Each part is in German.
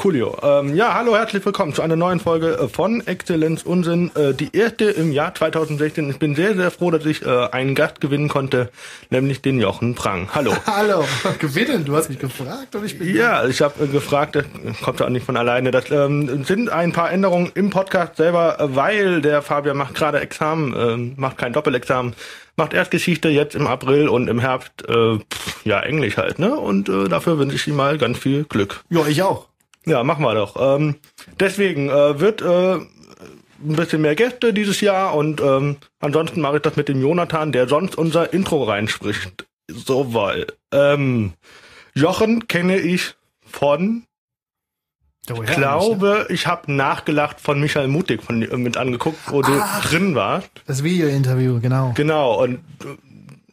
Coolio. Ähm, ja, hallo, herzlich willkommen zu einer neuen Folge äh, von Exzellenz Unsinn. Äh, die erste im Jahr 2016. Ich bin sehr, sehr froh, dass ich äh, einen Gast gewinnen konnte, nämlich den Jochen Prang. Hallo. hallo. Gewinnen? Du hast mich gefragt und ich bin. Ja, ich habe äh, gefragt, das kommt auch nicht von alleine. Das ähm, sind ein paar Änderungen im Podcast selber, weil der Fabian macht gerade Examen, äh, macht kein Doppelexamen macht erst Geschichte jetzt im April und im Herbst äh, ja Englisch halt, ne? Und äh, dafür wünsche ich ihm mal ganz viel Glück. Ja, ich auch. Ja, machen wir doch. Ähm, deswegen äh, wird äh, ein bisschen mehr Gäste dieses Jahr und ähm, ansonsten mache ich das mit dem Jonathan, der sonst unser Intro reinspricht. So, weil ähm, Jochen kenne ich von ich glaube, ich habe nachgelacht von Michael Mutig von mit angeguckt, wo Ach, du drin warst. Das Video-Interview, genau. Genau. Und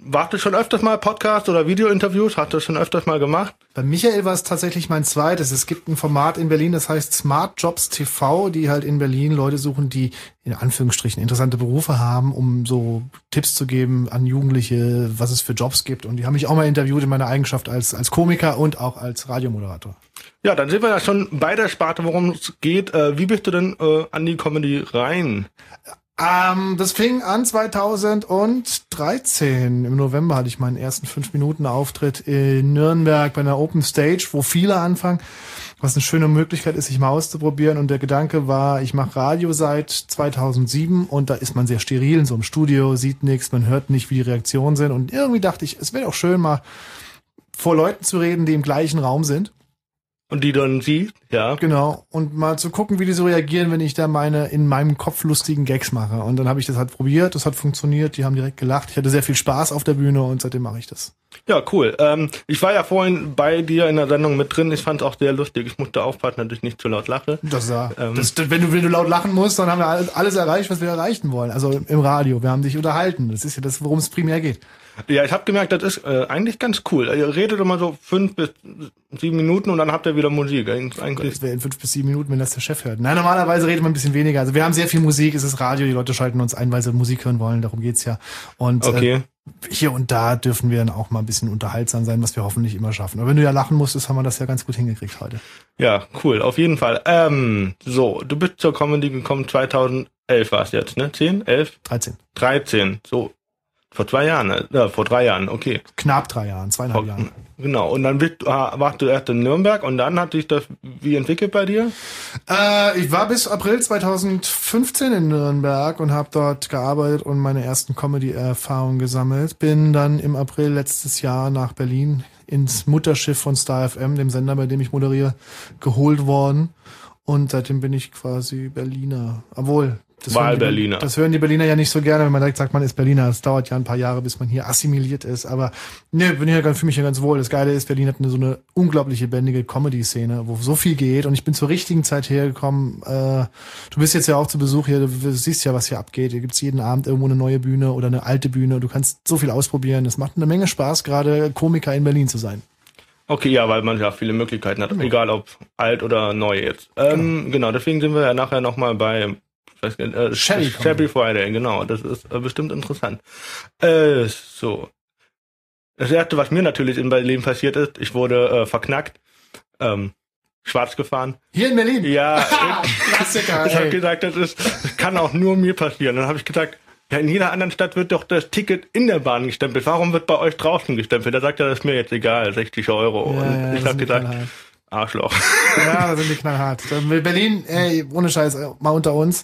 warst du schon öfters mal Podcast oder Video-Interviews? Hast du schon öfters mal gemacht? Bei Michael war es tatsächlich mein zweites. Es gibt ein Format in Berlin, das heißt Smart Jobs TV, die halt in Berlin Leute suchen, die in Anführungsstrichen interessante Berufe haben, um so Tipps zu geben an Jugendliche, was es für Jobs gibt. Und die haben mich auch mal interviewt in meiner Eigenschaft als, als Komiker und auch als Radiomoderator. Ja, dann sind wir ja schon bei der Sparte, worum es geht. Äh, wie bist du denn äh, an die Comedy rein? Ähm, das fing an 2013. Im November hatte ich meinen ersten fünf Minuten Auftritt in Nürnberg bei einer Open Stage, wo viele anfangen, was eine schöne Möglichkeit ist, sich mal auszuprobieren. Und der Gedanke war, ich mache Radio seit 2007 und da ist man sehr steril in so einem Studio, sieht nichts, man hört nicht, wie die Reaktionen sind. Und irgendwie dachte ich, es wäre auch schön, mal vor Leuten zu reden, die im gleichen Raum sind. Und die dann sie, ja. Genau. Und mal zu gucken, wie die so reagieren, wenn ich da meine in meinem Kopf lustigen Gags mache. Und dann habe ich das halt probiert, das hat funktioniert, die haben direkt gelacht. Ich hatte sehr viel Spaß auf der Bühne und seitdem mache ich das. Ja, cool. Ähm, ich war ja vorhin bei dir in der Sendung mit drin. Ich fand es auch sehr lustig. Ich musste aufpassen, dass ich nicht zu laut lache. Das ja. Ähm, das, wenn, du, wenn du laut lachen musst, dann haben wir alles erreicht, was wir erreichen wollen. Also im Radio. Wir haben dich unterhalten. Das ist ja das, worum es primär geht. Ja, ich habe gemerkt, das ist äh, eigentlich ganz cool. Ihr redet immer so fünf bis sieben Minuten und dann habt ihr wieder Musik. Eigentlich das wäre in fünf bis sieben Minuten, wenn das der Chef hört. Nein, normalerweise redet man ein bisschen weniger. Also wir haben sehr viel Musik, es ist Radio, die Leute schalten uns ein, weil sie Musik hören wollen, darum geht's ja. Und äh, okay. äh, hier und da dürfen wir dann auch mal ein bisschen unterhaltsam sein, was wir hoffentlich immer schaffen. Aber wenn du ja lachen musstest, haben wir das ja ganz gut hingekriegt heute. Ja, cool, auf jeden Fall. Ähm, so, du bist zur Comedy gekommen 2011 war es jetzt, ne? 10, 11? 13. 13. So, vor zwei Jahren, äh, vor drei Jahren, okay. Knapp drei Jahren, zweieinhalb vor, Jahren. Genau, und dann bist, ah, warst du erst in Nürnberg und dann hat sich das wie entwickelt bei dir? Äh, ich war bis April 2015 in Nürnberg und habe dort gearbeitet und meine ersten Comedy-Erfahrungen gesammelt. Bin dann im April letztes Jahr nach Berlin ins Mutterschiff von Star FM, dem Sender, bei dem ich moderiere, geholt worden. Und seitdem bin ich quasi Berliner. Obwohl, das Wahlberliner. Das hören die Berliner ja nicht so gerne, wenn man direkt sagt, man ist Berliner. Es dauert ja ein paar Jahre, bis man hier assimiliert ist. Aber ne, bin hier für mich ja ganz wohl. Das Geile ist, Berlin hat eine, so eine unglaubliche bändige Comedy-Szene, wo so viel geht. Und ich bin zur richtigen Zeit hergekommen. Äh, du bist jetzt ja auch zu Besuch hier. Du siehst ja, was hier abgeht. Hier gibt's jeden Abend irgendwo eine neue Bühne oder eine alte Bühne. Du kannst so viel ausprobieren. Es macht eine Menge Spaß, gerade Komiker in Berlin zu sein. Okay, ja, weil man ja viele Möglichkeiten hat, egal ob alt oder neu jetzt. Ähm, genau. genau, deswegen sind wir ja nachher nochmal bei weiß nicht, äh, Shabby, Shabby Friday, genau. Das ist äh, bestimmt interessant. Äh, so. Das erste, was mir natürlich in Berlin passiert ist, ich wurde äh, verknackt, ähm, schwarz gefahren. Hier in Berlin? Ja. Klassiker. ich habe gesagt, das ist, das kann auch nur mir passieren. Dann habe ich gesagt, ja, in jeder anderen Stadt wird doch das Ticket in der Bahn gestempelt. Warum wird bei euch draußen gestempelt? Da sagt er, das ist mir jetzt egal, 60 Euro. Ja, und ja, ich habe gesagt, Arschloch. Ja, da sind die knallhart. Berlin, ey, ohne Scheiß, äh, mal unter uns.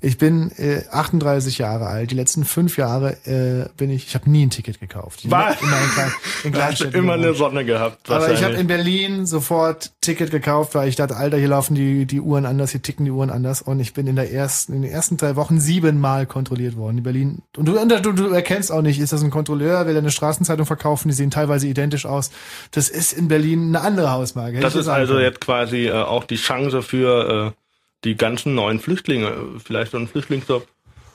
Ich bin äh, 38 Jahre alt. Die letzten fünf Jahre äh, bin ich, ich habe nie ein Ticket gekauft. Was? Immer in, Klein, in Kleinstädten. immer eine Sonne gehabt. Aber ich habe in Berlin sofort Ticket gekauft, weil ich dachte, Alter, hier laufen die, die Uhren anders, hier ticken die Uhren anders. Und ich bin in der ersten, in den ersten drei Wochen siebenmal kontrolliert worden in Berlin. Und du, du, du erkennst auch nicht, ist das ein Kontrolleur, will er eine Straßenzeitung verkaufen, die sehen teilweise identisch aus. Das ist in Berlin eine andere Hausmarke. Das ist also jetzt quasi äh, auch die Chance für äh, die ganzen neuen Flüchtlinge. Vielleicht so ein Flüchtlingsjob.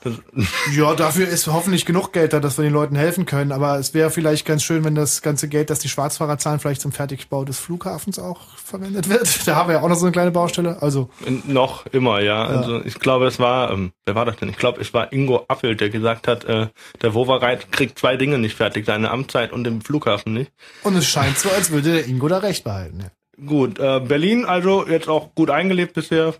ja, dafür ist hoffentlich genug Geld da, dass wir den Leuten helfen können. Aber es wäre vielleicht ganz schön, wenn das ganze Geld, das die Schwarzfahrer zahlen, vielleicht zum Fertigbau des Flughafens auch verwendet wird. Da haben wir ja auch noch so eine kleine Baustelle. Also noch immer, ja. ja. Also ich glaube, es war, ähm, wer war das denn? Ich glaube, es war Ingo Appelt, der gesagt hat, äh, der Wovereit kriegt zwei Dinge nicht fertig, seine Amtszeit und den Flughafen nicht. Und es scheint so, als würde der Ingo da recht behalten. Ja. Gut, äh, Berlin also jetzt auch gut eingelebt bisher.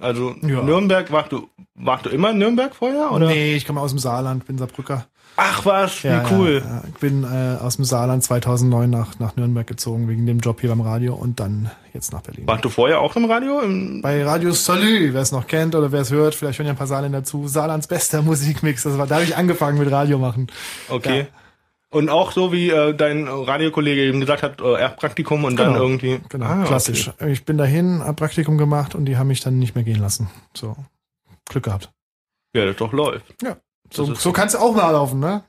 Also Ja. Nürnberg, warst du, warst du immer in Nürnberg vorher? Oder? Nee, ich komme aus dem Saarland, bin Saarbrücker. Ach was, wie Ja, cool. Ja, ja. Ich bin äh, aus dem Saarland 2009 nach, nach Nürnberg gezogen, wegen dem Job hier beim Radio und dann jetzt nach Berlin. Warst du vorher auch im Radio? Im, Bei Radio Salü, wer es noch kennt oder wer es hört, vielleicht hören ja ein paar Saarländer zu. Saarlands bester Musikmix. Das war, da habe ich angefangen mit Radio machen. okay. Ja. Und auch so wie äh, dein Radiokollege eben gesagt hat, äh, Erstpraktikum und dann Genau. irgendwie. Genau, Ah, klassisch. Ich bin dahin, hab Praktikum gemacht und die haben mich dann nicht mehr gehen lassen. So, Glück gehabt. Okay. Ja, das doch läuft. So, Das ist- so kannst du auch mal laufen, ne?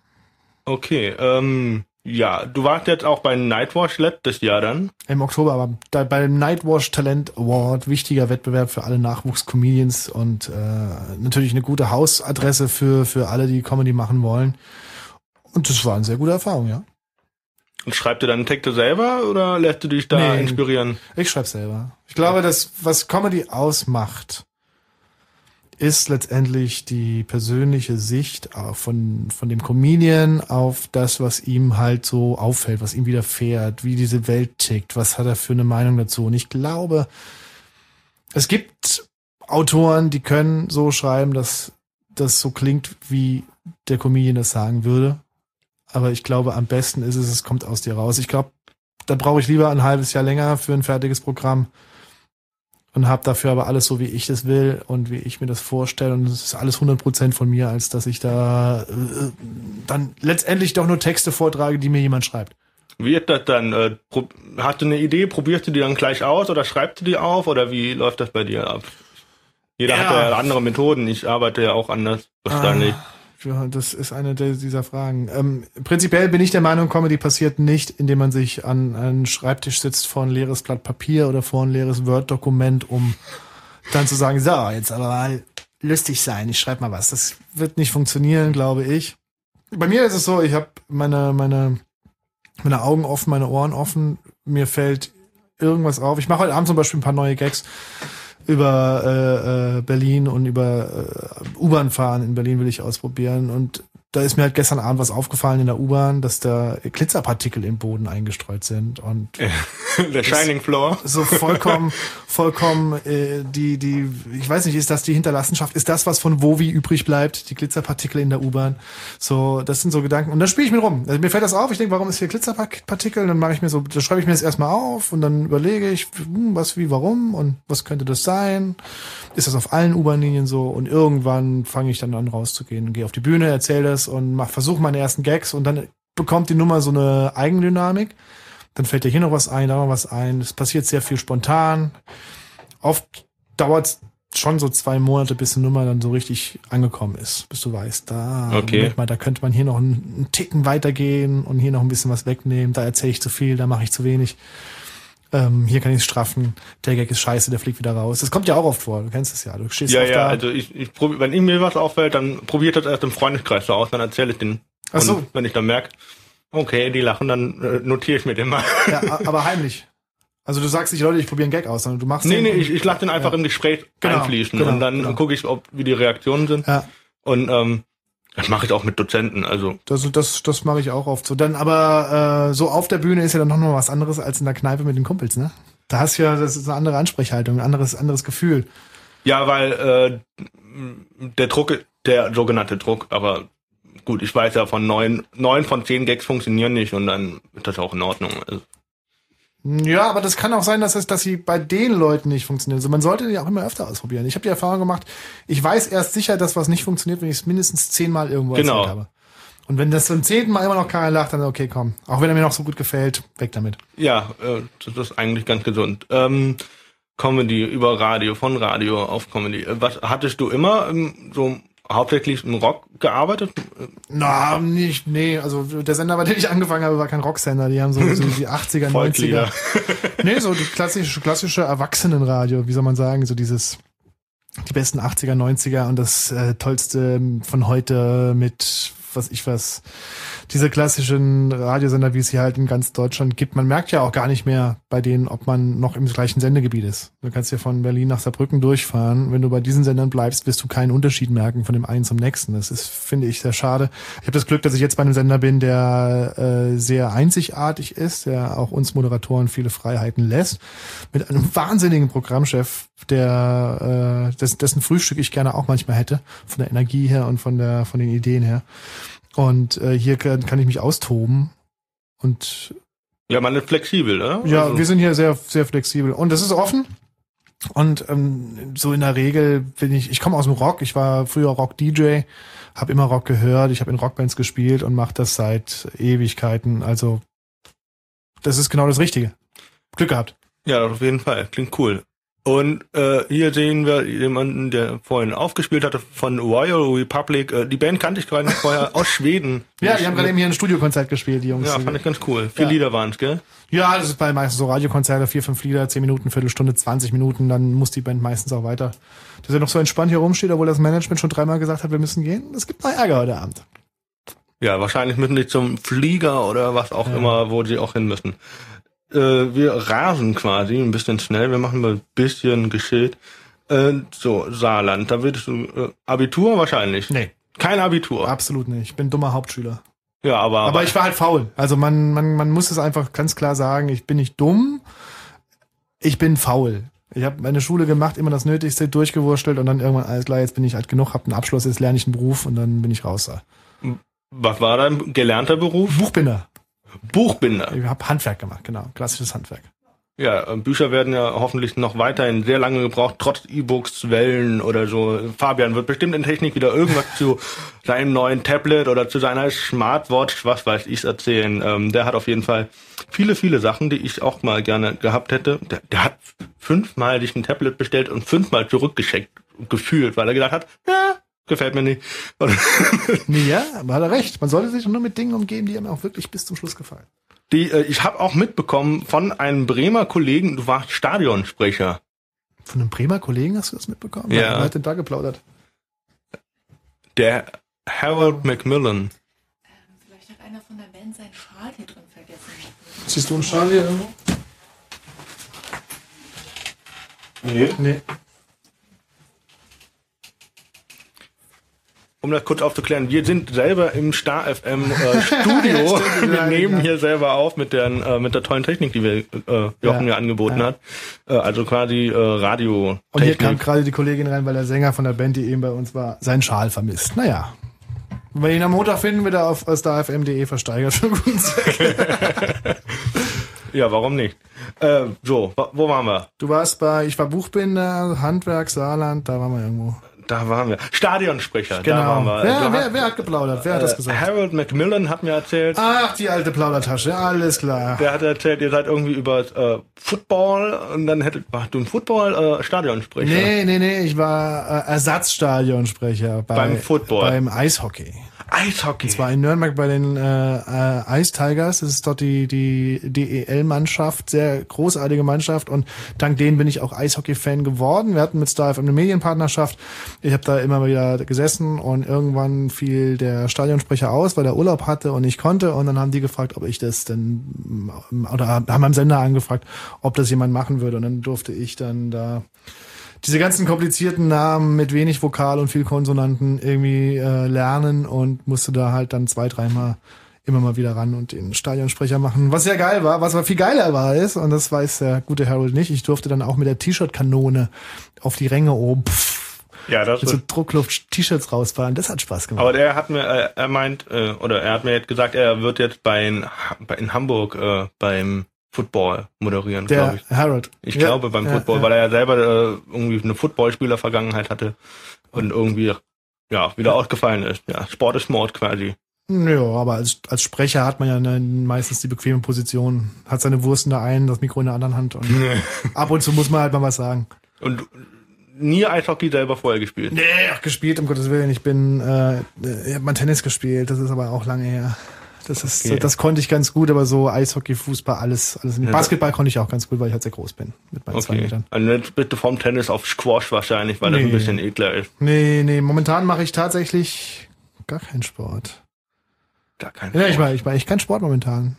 Okay, ähm, ja, du warst jetzt auch bei Nightwatch letztes Jahr dann. Im Oktober, aber da, beim Nightwash Talent Award, wichtiger Wettbewerb für alle Nachwuchscomedians und äh, natürlich eine gute Hausadresse für, für alle, die Comedy machen wollen. Und das war eine sehr gute Erfahrung, ja. Und schreibst du dann Texte selber oder lässt du dich da Nee. inspirieren? Ich schreibe selber. Ich glaube, dass was Comedy ausmacht, ist letztendlich die persönliche Sicht von, von dem Comedian auf das, was ihm halt so auffällt, was ihm widerfährt, wie diese Welt tickt, was hat er für eine Meinung dazu. Und ich glaube, es gibt Autoren, die können so schreiben, dass das so klingt, wie der Comedian das sagen würde. Aber ich glaube, am besten ist es, es kommt aus dir raus. Ich glaube, da brauche ich lieber ein halbes Jahr länger für ein fertiges Programm und habe dafür aber alles so, wie ich das will und wie ich mir das vorstelle. Und es ist alles 100% von mir, als dass ich da äh, dann letztendlich doch nur Texte vortrage, die mir jemand schreibt. Wie ist das dann? Äh, hast du eine Idee, probierst du die dann gleich aus oder schreibst du die auf oder wie läuft das bei dir ab? Jeder Ja. hat ja andere Methoden, ich arbeite ja auch anders wahrscheinlich. Ah, ja, das ist eine dieser Fragen. Ähm, prinzipiell bin ich der Meinung, Comedy passiert nicht, indem man sich an einen Schreibtisch sitzt vor ein leeres Blatt Papier oder vor ein leeres Word-Dokument, um dann zu sagen, so, jetzt aber mal lustig sein, ich schreibe mal was. Das wird nicht funktionieren, glaube ich. Bei mir ist es so, ich habe meine, meine, meine Augen offen, meine Ohren offen, mir fällt irgendwas auf. Ich mache heute Abend zum Beispiel ein paar neue Gags über äh, äh, Berlin und über äh, U-Bahn fahren in Berlin will ich ausprobieren und da ist mir halt gestern Abend was aufgefallen in der U-Bahn, dass da Glitzerpartikel im Boden eingestreut sind und Der Shining Floor. so vollkommen, vollkommen äh, die, die, ich weiß nicht, ist das die Hinterlassenschaft? Ist das, was von Wovi übrig bleibt? Die Glitzerpartikel in der U-Bahn? So, das sind so Gedanken. Und dann spiele ich mit rum. Also mir fällt das auf. Ich denke, warum ist hier Glitzerpartikel? Und dann mache ich mir so, dann schreibe ich mir das erstmal auf und dann überlege ich, hm, was, wie, warum und was könnte das sein? Ist das auf allen U-Bahn-Linien so? Und irgendwann fange ich dann an rauszugehen und gehe auf die Bühne, erzähle das und versuche meine ersten Gags und dann bekommt die Nummer so eine Eigendynamik dann fällt dir hier noch was ein, da noch was ein. Es passiert sehr viel spontan. Oft dauert es schon so zwei Monate, bis eine Nummer dann so richtig angekommen ist, bis du weißt, da, Okay. Mal, da könnte man hier noch einen, einen Ticken weitergehen und hier noch ein bisschen was wegnehmen. Da erzähle ich zu viel, da mache ich zu wenig. Ähm, hier kann ich es straffen. Der Gag ist scheiße, der fliegt wieder raus. Das kommt ja auch oft vor. Du kennst es ja. Du stehst Ja, oft ja, da. also ich, ich probier, wenn ihm mir was auffällt, dann probiert das erst im Freundeskreis so aus, dann erzähle ich den. Ach so. Und wenn ich dann merke, okay, die lachen, dann äh, notiere ich mir den mal. ja, aber heimlich. Also du sagst nicht, Leute, ich probiere einen Gag aus, sondern du machst nee, den nee, ich, ich lache den einfach Ja. im Gespräch Genau, einfließen genau, und dann genau. gucke ich, ob, wie die Reaktionen sind. Ja. Und ähm, das mache ich auch mit Dozenten, also Das, das, das mache ich auch oft so. Dann aber äh, so auf der Bühne ist ja dann noch mal was anderes als in der Kneipe mit den Kumpels, ne? Da hast du ja, das ist eine andere Ansprechhaltung, ein anderes, anderes Gefühl. Ja, weil äh, der Druck, der sogenannte Druck, aber gut, ich weiß ja von neun, neun von zehn Gags funktionieren nicht und dann ist das auch in Ordnung. Also, Ja, aber das kann auch sein, dass es, dass sie bei den Leuten nicht funktionieren. Also man sollte die auch immer öfter ausprobieren. Ich habe die Erfahrung gemacht, ich weiß erst sicher, dass was nicht funktioniert, wenn ich es mindestens zehnmal irgendwo Genau. erzählt habe. Und wenn das zum zehnten Mal immer noch keiner lacht, dann okay, komm. Auch wenn er mir noch so gut gefällt, weg damit. ja, äh, das ist eigentlich ganz gesund. Ähm, Comedy über Radio, von Radio auf Comedy. Äh, Was hattest du immer ähm, so hauptsächlich im Rock gearbeitet? Na, nicht, nee, also der Sender, bei dem ich angefangen habe, war kein Rocksender. Die haben so, so die 80er, 90er. Volkslieder. Nee, so die klassische, klassische Erwachsenenradio, wie soll man sagen, so dieses, die besten 80er, 90er und das äh, Tollste von heute mit was ich was, diese klassischen Radiosender, wie es hier halt in ganz Deutschland gibt. Man merkt ja auch gar nicht mehr bei denen, ob man noch im gleichen Sendegebiet ist. Du kannst ja von Berlin nach Saarbrücken durchfahren. Wenn du bei diesen Sendern bleibst, wirst du keinen Unterschied merken von dem einen zum nächsten. Das ist, finde ich, sehr schade. Ich habe das Glück, dass ich jetzt bei einem Sender bin, der äh, sehr einzigartig ist, der auch uns Moderatoren viele Freiheiten lässt, mit einem wahnsinnigen Programmchef, der äh, dessen, dessen Frühstück ich gerne auch manchmal hätte, von der Energie her und von der von den Ideen her. Und äh, hier kann, kann ich mich austoben und ja, man ist flexibel, ne? Ja, also. wir sind hier sehr, sehr flexibel. Und es ist offen. Und ähm, so in der Regel bin ich, ich komme aus dem Rock, ich war früher Rock-DJ, habe immer Rock gehört, ich habe in Rockbands gespielt und mache das seit Ewigkeiten. Also das ist genau das Richtige. Glück gehabt. Ja, auf jeden Fall. Klingt cool. Und äh, hier sehen wir jemanden, der vorhin aufgespielt hatte von Royal Republic. Äh, die Band kannte ich gerade vorher aus Schweden. ja, die haben gerade eben hier ein Studiokonzert gespielt, die Jungs. Ja, fand ich ganz cool. Vier ja. Lieder waren's, gell? Ja, das ist bei meistens so Radiokonzerte, vier, fünf Lieder, zehn Minuten, Viertelstunde, 20 Minuten, dann muss die Band meistens auch weiter. Dass er noch so entspannt hier rumsteht, obwohl das Management schon dreimal gesagt hat, wir müssen gehen. Es gibt mal Ärger heute Abend. Ja, wahrscheinlich müssen die zum Flieger oder was auch ja. immer, wo sie auch hin müssen wir rasen quasi ein bisschen schnell, wir machen mal ein bisschen geschillt. Äh, so, Saarland, da würdest du äh, Abitur wahrscheinlich. Nee. Kein Abitur. Absolut nicht. Ich bin dummer Hauptschüler. Ja, aber. Aber ich war halt faul. Also man, man, man muss es einfach ganz klar sagen, ich bin nicht dumm, ich bin faul. Ich habe meine Schule gemacht, immer das Nötigste durchgewurschtelt und dann irgendwann, alles klar, jetzt bin ich alt genug, habe einen Abschluss, jetzt lerne ich einen Beruf und dann bin ich raus. Was war dein gelernter Beruf? Buchbinder. Buchbinder. Ich habe Handwerk gemacht, genau, klassisches Handwerk. Ja, Bücher werden ja hoffentlich noch weiterhin sehr lange gebraucht, trotz E-Books, Wellen oder so. Fabian wird bestimmt in Technik wieder irgendwas zu seinem neuen Tablet oder zu seiner Smartwatch, was weiß ich, erzählen. Ähm, der hat auf jeden Fall viele, viele Sachen, die ich auch mal gerne gehabt hätte. Der, der hat fünfmal sich ein Tablet bestellt und fünfmal zurückgeschickt, gefühlt, weil er gedacht hat, ja, gefällt mir nicht. ja, aber hat er recht. Man sollte sich nur mit Dingen umgeben, die einem auch wirklich bis zum Schluss gefallen. Die, äh, ich habe auch mitbekommen von einem Bremer Kollegen, du warst Stadionsprecher. Von einem Bremer Kollegen hast du das mitbekommen? Ja. Wer hat denn da geplaudert? Der Harold Macmillan. Ähm, vielleicht hat einer von der Band seinen Schal hier drin vergessen. Siehst du einen Schal hier irgendwo? Nee. Nee. Um das kurz aufzuklären, wir sind selber im Star FM äh, Studio. wir nehmen hier selber auf mit der äh, mit der tollen Technik, die wir äh, Jochen ja, angeboten ja. hat. Äh, also quasi äh, Radio. Und hier kam gerade die Kollegin rein, weil der Sänger von der Band, die eben bei uns war, seinen Schal vermisst. Naja. Wenn wir ihn am Montag finden, wird er auf starfm.de versteigert für guten Zweck. ja, warum nicht? Äh, so, wo waren wir? Du warst bei, ich war Buchbinder, Handwerk, Saarland, da waren wir irgendwo. Da waren wir. Stadionsprecher, genau. da waren wir. Wer, also, wer, wer hat geplaudert? Wer hat das äh, gesagt? Harold Macmillan hat mir erzählt. Ach, die alte Plaudertasche, alles klar. Der hat erzählt, ihr seid irgendwie über äh, Football und dann hättet, warst du ein Football äh, Stadionsprecher? Nee, nee, nee, ich war äh, Ersatzstadionsprecher bei, beim Football. Beim Eishockey. Eishockey. Und zwar in Nürnberg bei den äh, äh, Ice Tigers. Das ist dort die, die DEL-Mannschaft, sehr großartige Mannschaft. Und dank denen bin ich auch Eishockey-Fan geworden. Wir hatten mit Star eine Medienpartnerschaft. Ich habe da immer wieder gesessen und irgendwann fiel der Stadionsprecher aus, weil er Urlaub hatte und ich konnte. Und dann haben die gefragt, ob ich das denn, oder haben am Sender angefragt, ob das jemand machen würde. Und dann durfte ich dann da diese ganzen komplizierten Namen mit wenig Vokal und viel Konsonanten irgendwie äh, lernen und musste da halt dann zwei, dreimal immer mal wieder ran und den Stadionsprecher machen, was ja geil war, was aber viel geiler war ist, und das weiß der gute Harold nicht, ich durfte dann auch mit der T-Shirt-Kanone auf die Ränge oben pff, ja, das mit so Druckluft-T-Shirts rausfahren, das hat Spaß gemacht. Aber der hat mir, äh, er meint, äh, oder er hat mir jetzt gesagt, er wird jetzt bei in, in Hamburg äh, beim Football moderieren, glaube ich. Harold. Ich ja, glaube beim Football, ja, weil er ja selber äh, irgendwie eine Footballspieler-Vergangenheit hatte und irgendwie ja wieder ausgefallen ist. Ja, Sport ist Mord quasi. Ja, aber als, als Sprecher hat man ja eine, meistens die bequeme Position, hat seine Wurst in der einen, das Mikro in der anderen Hand und ab und zu muss man halt mal was sagen. Und nie Eishockey selber vorher gespielt? Nee, gespielt, um Gottes Willen. Ich bin, äh, ich habe mal Tennis gespielt, das ist aber auch lange her. Das ist, okay. das konnte ich ganz gut, aber so Eishockey, Fußball, alles, alles. Ja, Basketball konnte ich auch ganz gut, weil ich halt sehr groß bin mit meinen okay. zwei Metern. Also jetzt bitte vom Tennis auf Squash wahrscheinlich, weil nee. das ein bisschen ekler ist. Nee, nee, momentan mache ich tatsächlich gar keinen Sport. Gar kein Ja, ich Sport. mache ich mach echt keinen Sport momentan.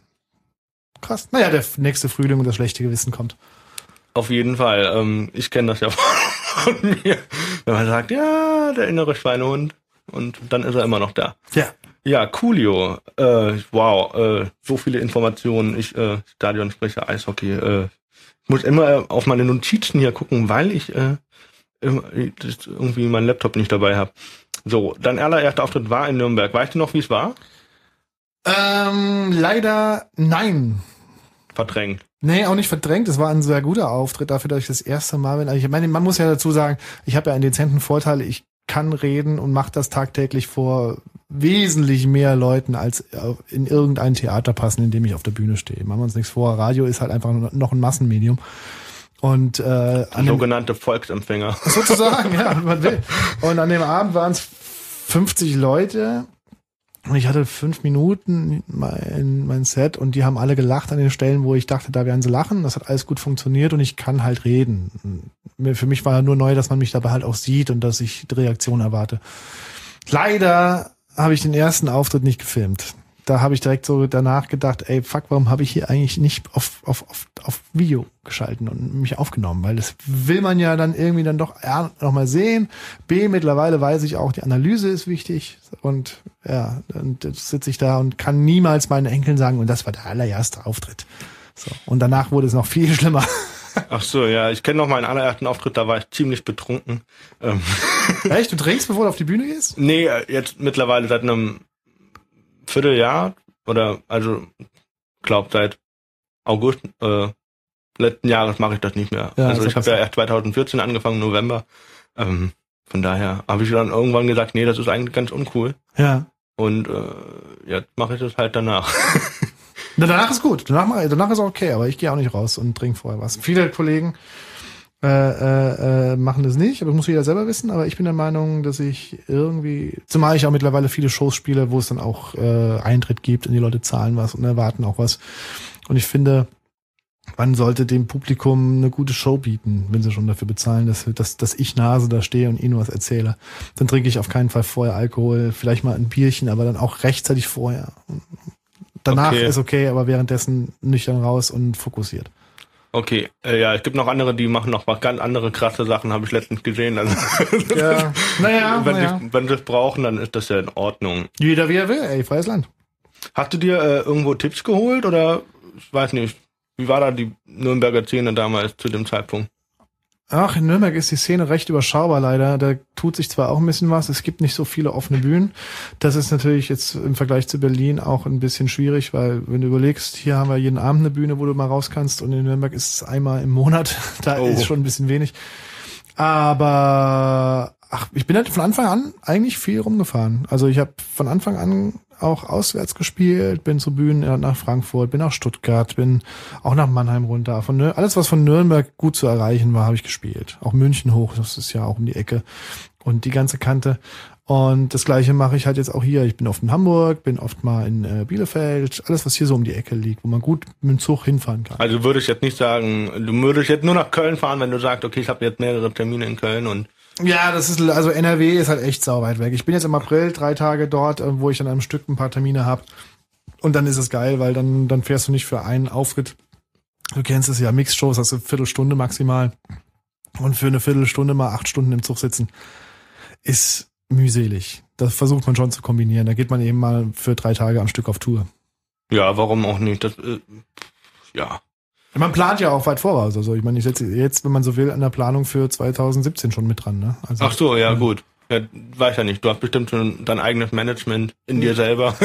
Krass. Naja, der nächste Frühling und das schlechte Gewissen kommt. Auf jeden Fall. Ähm, ich kenne das ja von mir. Wenn man sagt, ja, der innere Schweinehund. Und dann ist er immer noch da. Ja. Ja, Coolio. Äh, wow, äh, so viele Informationen. Ich, äh, Stadionsprecher, Eishockey. Äh, ich muss immer auf meine Notizen hier gucken, weil ich äh, irgendwie meinen Laptop nicht dabei habe. So, dein allererster Auftritt war in Nürnberg. Weißt du noch, wie es war? Ähm, leider nein. Verdrängt. Nee, auch nicht verdrängt. Es war ein sehr guter Auftritt dafür, dass ich das erste Mal bin. Also ich meine, man muss ja dazu sagen, ich habe ja einen dezenten Vorteil. Ich kann reden und mache das tagtäglich vor wesentlich mehr Leuten als in irgendein Theater passen, in dem ich auf der Bühne stehe. Machen wir uns nichts vor. Radio ist halt einfach noch ein Massenmedium. Und äh, an dem, Sogenannte Volksempfänger. sozusagen, ja, man will. Und an dem Abend waren es 50 Leute und ich hatte fünf Minuten mein, mein Set und die haben alle gelacht an den Stellen, wo ich dachte, da werden sie lachen. Das hat alles gut funktioniert und ich kann halt reden. Für mich war nur neu, dass man mich dabei halt auch sieht und dass ich die Reaktion erwarte. Leider habe ich den ersten Auftritt nicht gefilmt. Da habe ich direkt so danach gedacht, ey, fuck, warum habe ich hier eigentlich nicht auf, auf, auf, auf Video geschalten und mich aufgenommen? Weil das will man ja dann irgendwie dann doch ja, noch mal sehen. B, mittlerweile weiß ich auch, die Analyse ist wichtig. Und ja, jetzt sitze ich da und kann niemals meinen Enkeln sagen, und das war der allererste Auftritt. So. Und danach wurde es noch viel schlimmer. Ach so, ja, ich kenne noch meinen allerersten Auftritt, da war ich ziemlich betrunken. Ähm, Echt? Du trinkst, bevor du auf die Bühne gehst? nee, äh, jetzt mittlerweile seit einem Vierteljahr oder also glaub seit August äh, letzten Jahres mache ich das nicht mehr. Ja, also ich habe ja ja erst 2014 angefangen, November. Ähm, von daher habe ich dann irgendwann gesagt, nee, das ist eigentlich ganz uncool. Ja. Und äh, jetzt mache ich das halt danach. Na, danach ist gut. Danach, danach ist okay, aber ich gehe auch nicht raus und trinke vorher was. Viele Kollegen äh, äh, äh, machen das nicht, aber das muss jeder selber wissen. Aber ich bin der Meinung, dass ich irgendwie, zumal ich auch mittlerweile viele Shows spiele, wo es dann auch äh, Eintritt gibt und die Leute zahlen was und erwarten auch was. Und ich finde, man sollte dem Publikum eine gute Show bieten, wenn sie schon dafür bezahlen, dass, dass, dass ich Nase da stehe und ihnen was erzähle. Dann trinke ich auf keinen Fall vorher Alkohol, vielleicht mal ein Bierchen, aber dann auch rechtzeitig vorher. Danach Okay. ist okay, aber währenddessen nüchtern raus und fokussiert. Okay, äh, ja, es gibt noch andere, die machen noch mal ganz andere krasse Sachen, habe ich letztens gesehen. Also, Ja, naja, wenn, naja. Sie, wenn sie es brauchen, dann ist das ja in Ordnung. Jeder wie er will, ey, freies Land. Hast du dir äh, irgendwo Tipps geholt oder ich weiß nicht, wie war da die Nürnberger Szene damals zu dem Zeitpunkt? Ach, in Nürnberg ist die Szene recht überschaubar leider. Da tut sich zwar auch ein bisschen was, es gibt nicht so viele offene Bühnen. Das ist natürlich jetzt im Vergleich zu Berlin auch ein bisschen schwierig, weil wenn du überlegst, hier haben wir jeden Abend eine Bühne, wo du mal raus kannst und in Nürnberg ist es einmal im Monat. Da Oh. ist schon ein bisschen wenig. Aber ach, ich bin halt von Anfang an eigentlich viel rumgefahren. Also ich habe von Anfang an auch auswärts gespielt, bin zu Bühnen äh, nach Frankfurt, bin nach Stuttgart, bin auch nach Mannheim runter. Von Nür alles, was von Nürnberg gut zu erreichen war, habe ich gespielt. Auch München hoch, das ist ja auch um die Ecke. Und die ganze Kante. Und das gleiche mache ich halt jetzt auch hier. Ich bin oft in Hamburg, bin oft mal in äh, Bielefeld, alles, was hier so um die Ecke liegt, wo man gut mit dem Zug hinfahren kann. Also würde ich jetzt nicht sagen, du würdest jetzt nur nach Köln fahren, wenn du sagst, okay, ich habe jetzt mehrere Termine in Köln und Ja, das ist, also NRW ist halt echt sau weit weg. Ich bin jetzt im April drei Tage dort, äh, wo ich dann am Stück ein paar Termine habe. Und dann ist es geil, weil dann, dann fährst du nicht für einen Auftritt. Du kennst es ja, Mixshows hast du Viertelstunde maximal. Und für eine Viertelstunde mal acht Stunden im Zug sitzen, ist mühselig. Das versucht man schon zu kombinieren. Da geht man eben mal für drei Tage am Stück auf Tour. ja, warum auch nicht? Das, äh, ja, Man plant ja auch weit voraus. Also ich meine, ich setze jetzt, wenn man so will, an der Planung für 2017 schon mit dran. Ne? Also, ach so, ja, gut. Ja, weiß ja nicht. Du hast bestimmt schon dein eigenes Management in dir selber.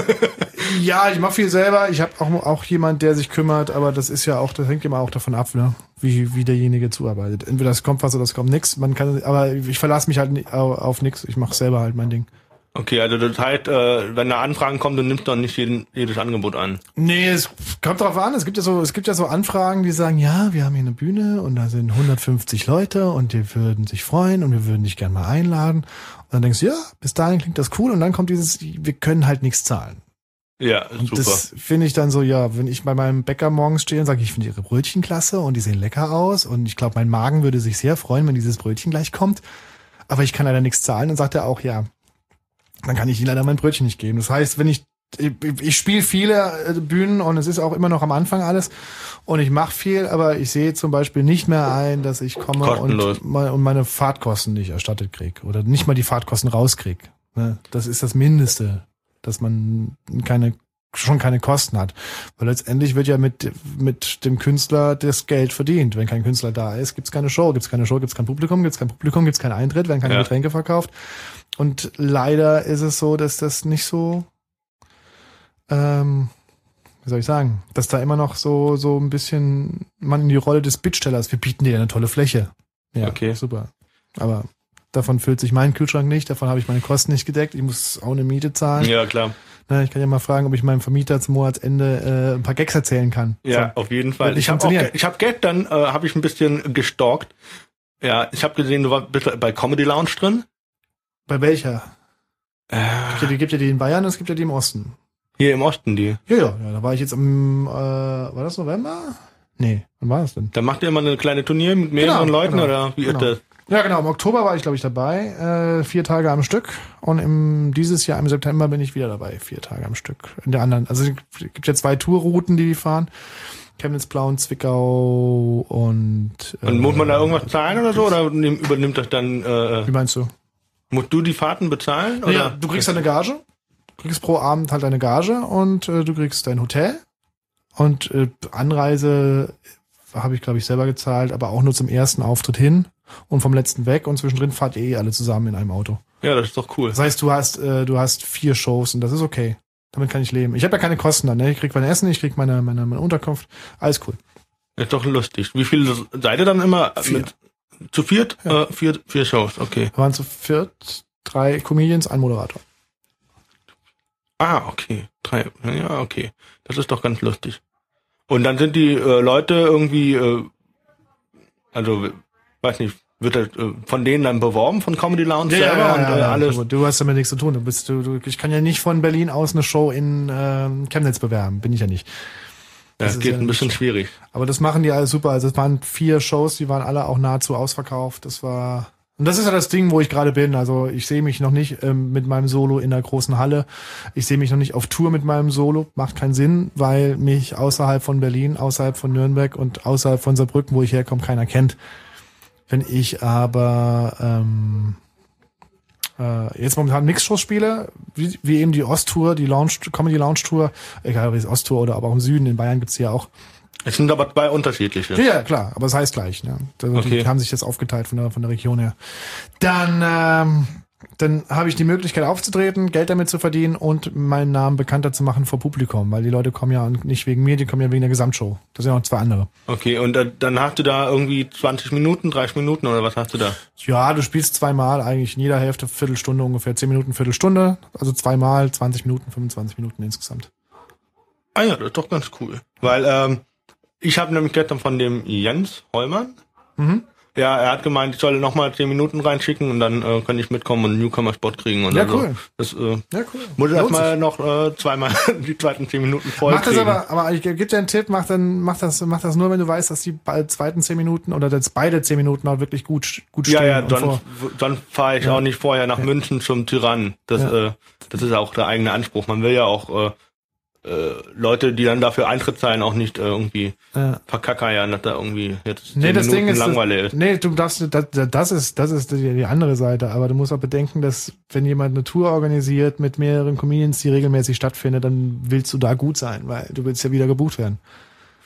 Ja, ich mache viel selber. Ich habe auch, auch jemand, der sich kümmert, aber das ist ja auch, das hängt immer auch davon ab, ne? wie, wie derjenige zuarbeitet. Entweder es kommt was oder es kommt nix. Man kann, aber ich verlasse mich halt auf nix. Ich mache selber halt mein Ding. Okay, also das heißt, äh, wenn da Anfragen kommen, du nimmst doch nicht jeden, jedes Angebot an. Nee, es kommt drauf an. Es gibt ja so, es gibt ja so Anfragen, die sagen, ja, wir haben hier eine Bühne und da sind 150 Leute und die würden sich freuen und wir würden dich gerne mal einladen. Und dann denkst du, ja, bis dahin klingt das cool und dann kommt dieses, wir können halt nichts zahlen. Ja, Und super. das finde ich dann so, ja, wenn ich bei meinem Bäcker morgens stehe und sage, ich finde ihre Brötchen klasse und die sehen lecker aus und ich glaube, mein Magen würde sich sehr freuen, wenn dieses Brötchen gleich kommt, aber ich kann leider nichts zahlen, dann sagt er auch, ja, dann kann ich ihnen leider mein Brötchen nicht geben. Das heißt, wenn ich ich, ich spiele viele äh, Bühnen und es ist auch immer noch am Anfang alles und ich mache viel, aber ich sehe zum Beispiel nicht mehr ein, dass ich komme Kostenlos. und, mein, und meine Fahrtkosten nicht erstattet krieg oder nicht mal die Fahrtkosten rauskrieg. Ne? Das ist das Mindeste, dass man keine schon keine Kosten hat. Weil letztendlich wird ja mit, mit dem Künstler das Geld verdient. Wenn kein Künstler da ist, gibt's keine Show, gibt's keine Show, gibt's kein Publikum, gibt's kein Publikum, gibt's keinen Eintritt, werden keine Ja. Getränke verkauft. Und leider ist es so, dass das nicht so, ähm, wie soll ich sagen, dass da immer noch so, so ein bisschen man in die Rolle des Bittstellers, wir bieten dir eine tolle Fläche. Ja, Okay. super. Aber davon füllt sich mein Kühlschrank nicht, davon habe ich meine Kosten nicht gedeckt, ich muss auch eine Miete zahlen. Ja, klar. Na, ich kann ja mal fragen, ob ich meinem Vermieter zum Monatsende äh, ein paar Gags erzählen kann. Ja, So. auf jeden Fall. Ich habe ich hab gestern äh, habe ich ein bisschen gestalkt. Ja, ich habe gesehen, du warst bei Comedy Lounge drin. Bei welcher? Äh, Gibt ja, die, gibt ja die in Bayern, es gibt ja die im Osten. hier im Osten die. Ja, ja, ja da war ich jetzt im, äh, war das November? Nee, wann war das denn? Da macht ihr immer eine kleine Turnier mit mehreren Genau, Leuten genau, oder wie genau. ist das? Ja, genau, im Oktober war ich, glaube ich, dabei, äh, vier Tage am Stück. Und im, dieses Jahr im September bin ich wieder dabei, vier Tage am Stück. In der anderen, also es gibt ja zwei Tourrouten, die die fahren. Chemnitz, Plauen, Zwickau und... Äh, Und muss man da irgendwas zahlen oder so? Oder übernimmt das dann, äh, Wie meinst du? Musst du die Fahrten bezahlen? Oder? Ja, du kriegst deine Gage, du kriegst pro Abend halt deine Gage und äh, du kriegst dein Hotel und äh, Anreise habe ich glaube ich selber gezahlt, aber auch nur zum ersten Auftritt hin und vom letzten weg und zwischendrin fahrt ihr eh alle zusammen in einem Auto. ja, das ist doch cool. Das heißt, du hast äh, du hast vier Shows und das ist okay. Damit kann ich leben. Ich habe ja keine Kosten dann, ne? Ich krieg mein Essen, ich krieg meine meine, meine Unterkunft, alles cool. Ist doch lustig. Wie viele seid ihr dann immer? Vier. Mit, zu viert? Ja. Äh, vier, vier Shows, okay. Wir waren zu viert, drei Comedians, ein Moderator. Ah, okay. Drei. Ja, okay. Das ist doch ganz lustig. Und dann sind die äh, Leute irgendwie, äh, also weiß nicht, wird das äh, von denen dann beworben von Comedy Lounge selber und äh, alles. Du, du hast damit nichts zu tun. Du bist, du, du, ich kann ja nicht von Berlin aus eine Show in ähm, Chemnitz bewerben. Bin ich ja nicht. Das das geht ja ein bisschen schwierig. Aber das machen die alles super. Also es waren vier Shows, die waren alle auch nahezu ausverkauft. Das war und das ist ja das Ding, wo ich gerade bin. Also ich sehe mich noch nicht ähm, mit meinem Solo in der großen Halle. Ich sehe mich noch nicht auf Tour mit meinem Solo. Macht keinen Sinn, weil mich außerhalb von Berlin, außerhalb von Nürnberg und außerhalb von Saarbrücken, wo ich herkomme, keiner kennt. Wenn ich aber ähm, äh, jetzt momentan Mixshows spiele, wie, wie eben die Osttour, die Lounge, Comedy Lounge Tour, egal ob es Osttour oder aber auch im Süden, in Bayern gibt's die ja auch. Es sind aber zwei unterschiedliche. Ja, klar, aber es heißt gleich. Ne? Also Okay. Die haben sich das aufgeteilt von der, von der Region her. Dann, ähm, dann habe ich die Möglichkeit aufzutreten, Geld damit zu verdienen und meinen Namen bekannter zu machen vor Publikum, weil die Leute kommen ja nicht wegen mir, die kommen ja wegen der Gesamtshow. Das sind ja noch zwei andere. Okay, und dann hast du da irgendwie 20 Minuten, 30 Minuten oder was hast du da? Ja, du spielst zweimal eigentlich in jeder Hälfte Viertelstunde ungefähr, zehn Minuten, Viertelstunde. Also zweimal 20 Minuten, 25 Minuten insgesamt. Ah ja, das ist doch ganz cool. Weil ähm, ich habe nämlich gestern von dem Jens Heumann, Mhm. Ja, er hat gemeint, ich soll nochmal 10 Minuten reinschicken und dann äh, kann ich mitkommen und einen Newcomer-Spot kriegen und Ja, so. cool. Das äh, Ja, cool. muss ich erstmal noch äh, zweimal die zweiten 10 Minuten voll Mach das aber, aber ich gebe dir einen Tipp, mach dann, mach das, mach das nur, wenn du weißt, dass die zweiten zehn Minuten oder jetzt beide zehn Minuten auch wirklich gut, gut stehen. ja, ja, dann, vor- dann fahre ich Ja. auch nicht vorher nach München zum Tyrann. Das, Ja. äh, das ist auch der eigene Anspruch. Man will ja auch äh, äh, Leute, die dann dafür Eintritt zahlen, auch nicht äh, irgendwie Ja. verkackern, dass da irgendwie jetzt Nee, 10 das Minuten Ding ist, langweilig das, ist. nee, du darfst, das, das ist, das ist die, die andere Seite. Aber du musst auch bedenken, dass wenn jemand eine Tour organisiert mit mehreren Comedians, die regelmäßig stattfindet, dann willst du da gut sein, weil du willst ja wieder gebucht werden.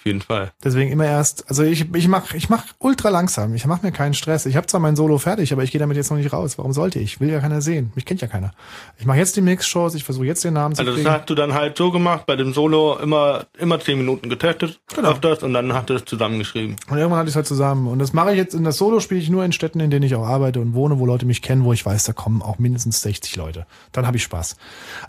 Auf jeden Fall. Deswegen immer erst, also ich, ich mach, ich mach ultra langsam. Ich mach mir keinen Stress. Ich habe zwar mein Solo fertig, aber ich gehe damit jetzt noch nicht raus. Warum sollte ich? Will ja keiner sehen. Mich kennt ja keiner. Ich mache jetzt die Mix-Shows, ich versuche jetzt den Namen zu Also das kriegen. hast du dann halt so gemacht, bei dem Solo immer immer zehn Minuten getestet, Genau. öfters, und dann hast du das zusammengeschrieben. Und irgendwann hatte ich es halt zusammen. Und das mache ich jetzt, in das Solo spiele ich nur in Städten, in denen ich auch arbeite und wohne, wo Leute mich kennen, wo ich weiß, da kommen auch mindestens 60 Leute. Dann habe ich Spaß.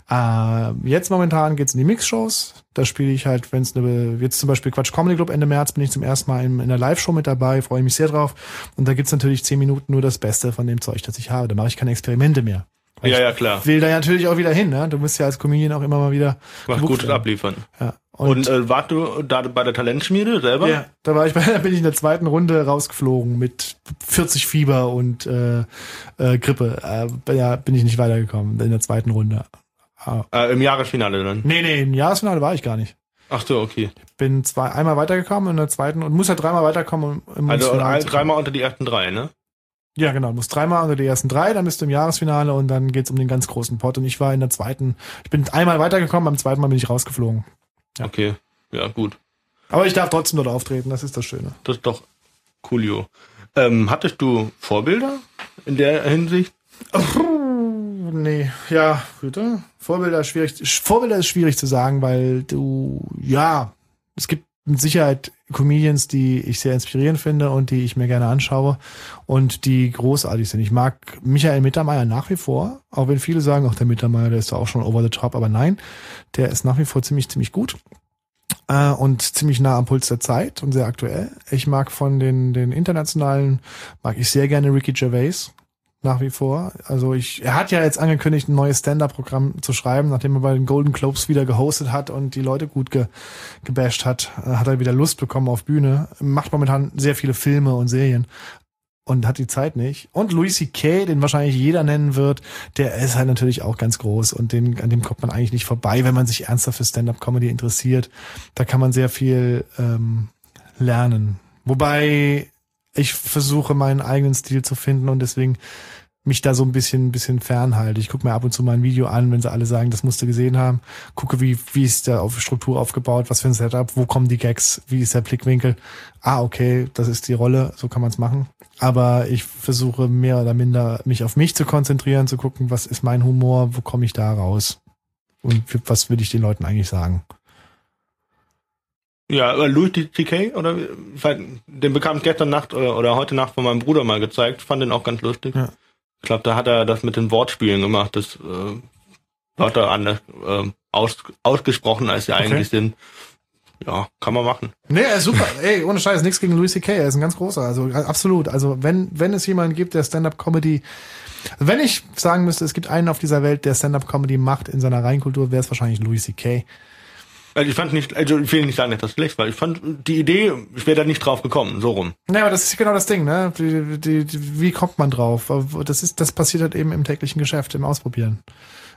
Äh, jetzt momentan geht's in die Mix-Shows. Da spiele ich halt, wenn es eine, jetzt zum Beispiel Quatsch Comedy Club Ende März bin ich zum ersten Mal in, in der Live-Show mit dabei, freue mich sehr drauf. Und da gibt's natürlich 10 Minuten nur das Beste von dem Zeug, das ich habe. Da mache ich keine Experimente mehr. Weil Ja, ich ja, klar. will da ja natürlich auch wieder hin, ne? Du musst ja als Comedian auch immer mal wieder gebucht Gutes werden. abliefern. Ja. Und, äh, warst du da bei der Talentschmiede selber? Ja, da war ich bei, da bin ich in der zweiten Runde rausgeflogen mit 40 Fieber und äh, äh, Grippe. Äh, ja, bin ich nicht weitergekommen in der zweiten Runde. Ah. Äh, Im Jahresfinale dann. Nee, nee, im Jahresfinale war ich gar nicht. Ach so, okay. Bin zwei, einmal weitergekommen in der zweiten und muss ja dreimal weiterkommen, um Also ein, kommen. dreimal unter die ersten drei, ne? Ja, genau. Du musst dreimal unter die ersten drei, dann bist du im Jahresfinale und dann geht's um den ganz großen Pot. Und ich war in der zweiten, ich bin einmal weitergekommen, beim zweiten Mal bin ich rausgeflogen. Ja. Okay. Ja, gut. Aber ich darf trotzdem dort auftreten, das ist das Schöne. Das ist doch coolio. Ähm, hattest du Vorbilder in der Hinsicht? Nee, ja, bitte. Vorbilder ist schwierig. Vorbilder ist schwierig zu sagen, weil du, ja, es gibt mit Sicherheit Comedians, die ich sehr inspirierend finde und die ich mir gerne anschaue und die großartig sind. Ich mag Michael Mittermeier nach wie vor, auch wenn viele sagen, ach, der Mittermeier, der ist doch auch schon over the top, aber nein, der ist nach wie vor ziemlich, ziemlich gut äh, und ziemlich nah am Puls der Zeit und sehr aktuell. Ich mag von den, den internationalen, mag ich sehr gerne Ricky Gervais nach wie vor. Also ich, er hat ja jetzt angekündigt, ein neues Stand-Up-Programm zu schreiben, nachdem er bei den Golden Globes wieder gehostet hat und die Leute gut ge, gebasht hat, äh, hat er wieder Lust bekommen auf Bühne. Macht momentan sehr viele Filme und Serien und hat die Zeit nicht. Und Louis C.K., den wahrscheinlich jeder nennen wird, der ist halt natürlich auch ganz groß und den, an dem kommt man eigentlich nicht vorbei, wenn man sich ernsthaft für Stand-Up-Comedy interessiert. Da kann man sehr viel ähm, lernen. Wobei ich versuche, meinen eigenen Stil zu finden und deswegen mich da so ein bisschen, ein bisschen fernhalte. Ich gucke mir ab und zu mal ein Video an, wenn sie alle sagen, das musst du gesehen haben. Gucke, wie, wie ist der auf Struktur aufgebaut, was für ein Setup, wo kommen die Gags, wie ist der Blickwinkel. Ah, okay, das ist die Rolle, so kann man es machen. Aber ich versuche mehr oder minder mich auf mich zu konzentrieren, zu gucken, was ist mein Humor, wo komme ich da raus? Und was will ich den Leuten eigentlich sagen? Ja, äh, Louis C.K. oder den bekam ich gestern Nacht oder, oder heute Nacht von meinem Bruder mal gezeigt. Fand den auch ganz lustig. Ja. Ich glaube, da hat er das mit den Wortspielen gemacht. Das äh, Wörter anders äh, aus, ausgesprochen, als sie Okay. eigentlich sind. Ja, kann man machen. Nee, er ist super. Ey, ohne Scheiß, nichts gegen Louis C.K., er ist ein ganz großer. Also äh, absolut. Also wenn, wenn es jemanden gibt, der Stand-Up-Comedy, also wenn ich sagen müsste, es gibt einen auf dieser Welt, der Stand-Up-Comedy macht in seiner Reinkultur, wäre es wahrscheinlich Louis C.K. Also ich fand nicht, also ich will nicht sagen, dass das schlecht war. Ich fand die Idee, ich wäre da nicht drauf gekommen, so rum. Ja, aber das ist genau das Ding, ne? Die, die, die, wie kommt man drauf? Das ist, das passiert halt eben im täglichen Geschäft, im Ausprobieren.